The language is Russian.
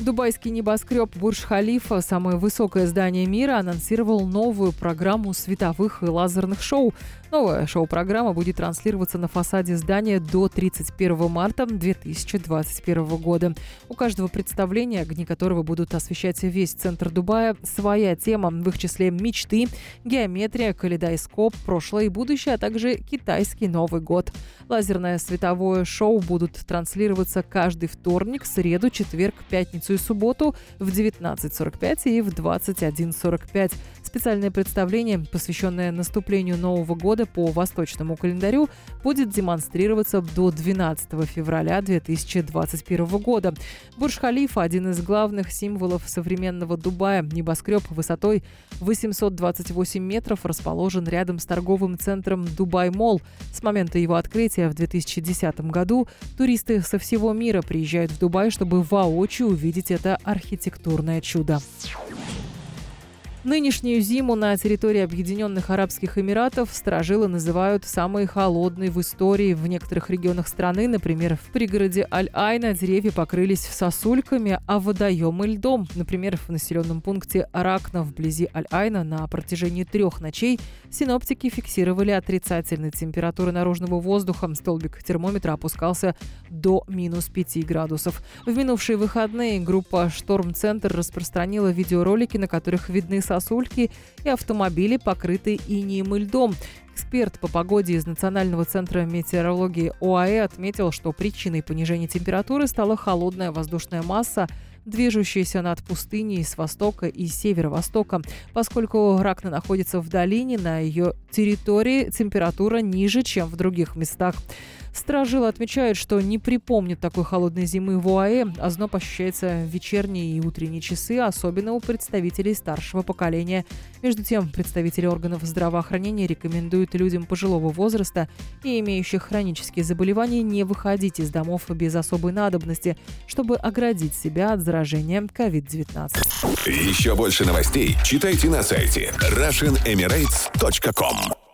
Дубайский небоскреб Бурж-Халифа, самое высокое здание мира, анонсировал новую программу световых и лазерных шоу. Новая шоу-программа будет транслироваться на фасаде здания до 31 марта 2021 года. У каждого представления, огни которого будут освещать весь центр Дубая, своя тема, в их числе мечты, геометрия, калейдоскоп, прошлое и будущее, а также китайский Новый год. Лазерное световое шоу будут транслироваться каждый вторник, среду, четверг, пятницу и субботу в 19.45 и в 21.45. Специальное представление, посвященное наступлению Нового года по восточному календарю, будет демонстрироваться до 12 февраля 2021 года. Бурж-Халифа – один из главных символов современного Дубая. Небоскреб высотой 828 метров расположен рядом с торговым центром Дубай-Молл. С момента его открытия в 2010 году туристы со всего мира приезжают в Дубай, чтобы воочию увидеть это архитектурное чудо. Нынешнюю зиму на территории Объединенных Арабских Эмиратов сторожилы называют самой холодной в истории. В некоторых регионах страны, например, в пригороде Аль-Айна, деревья покрылись сосульками, а водоемы льдом. Например, в населенном пункте Аракна вблизи Аль-Айна на протяжении трех ночей синоптики фиксировали отрицательные температуры наружного воздуха. Столбик термометра опускался до минус 5 градусов. В минувшие выходные группа «Шторм-центр» распространила видеоролики, на которых видны сосульки и автомобили, покрытые инеем и льдом. Эксперт по погоде из Национального центра метеорологии ОАЭ отметил, что причиной понижения температуры стала холодная воздушная масса, движущаяся над пустыней с востока и северо-востока. Поскольку Ракна находится в долине, на ее территории температура ниже, чем в других местах. Стражил отмечают, что не припомнят такой холодной зимы в ОАЭ. Озноб ощущается в вечерние и утренние часы, особенно у представителей старшего поколения. Между тем, представители органов здравоохранения рекомендуют людям пожилого возраста и имеющих хронические заболевания не выходить из домов без особой надобности, чтобы оградить себя от заражения COVID-19. Еще больше новостей читайте на сайте RussianEmirates.com